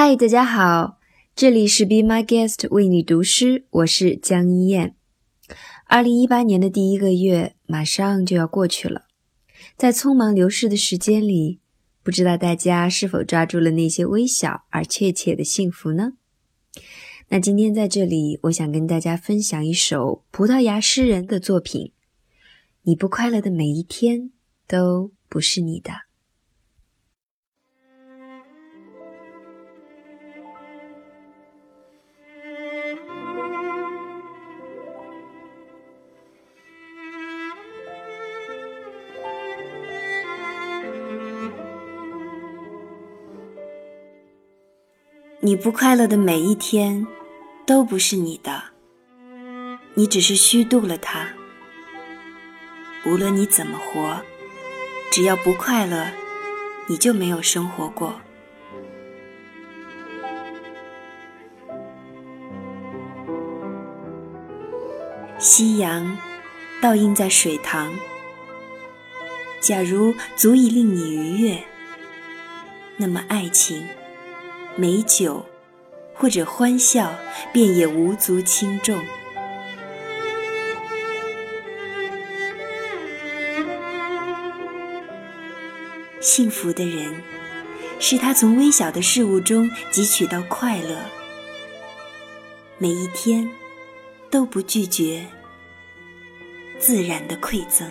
嗨，大家好，这里是 Be My Guest 为你读诗，我是江一燕。二零一八年的第一个月马上就要过去了，在匆忙流逝的时间里，不知道大家是否抓住了那些微小而确切的幸福呢？那今天在这里，我想跟大家分享一首葡萄牙诗人的作品：你不快乐的每一天都不是你的。你不快乐的每一天，都不是你的。你只是虚度了它。无论你怎么活，只要不快乐，你就没有生活过。夕阳倒映在水塘，假如足以令你愉悦，那么爱情。美酒，或者欢笑，便也无足轻重。幸福的人，是他从微小的事物中汲取到快乐，每一天都不拒绝自然的馈赠。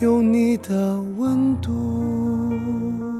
有你的温度。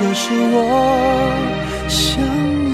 这是我想。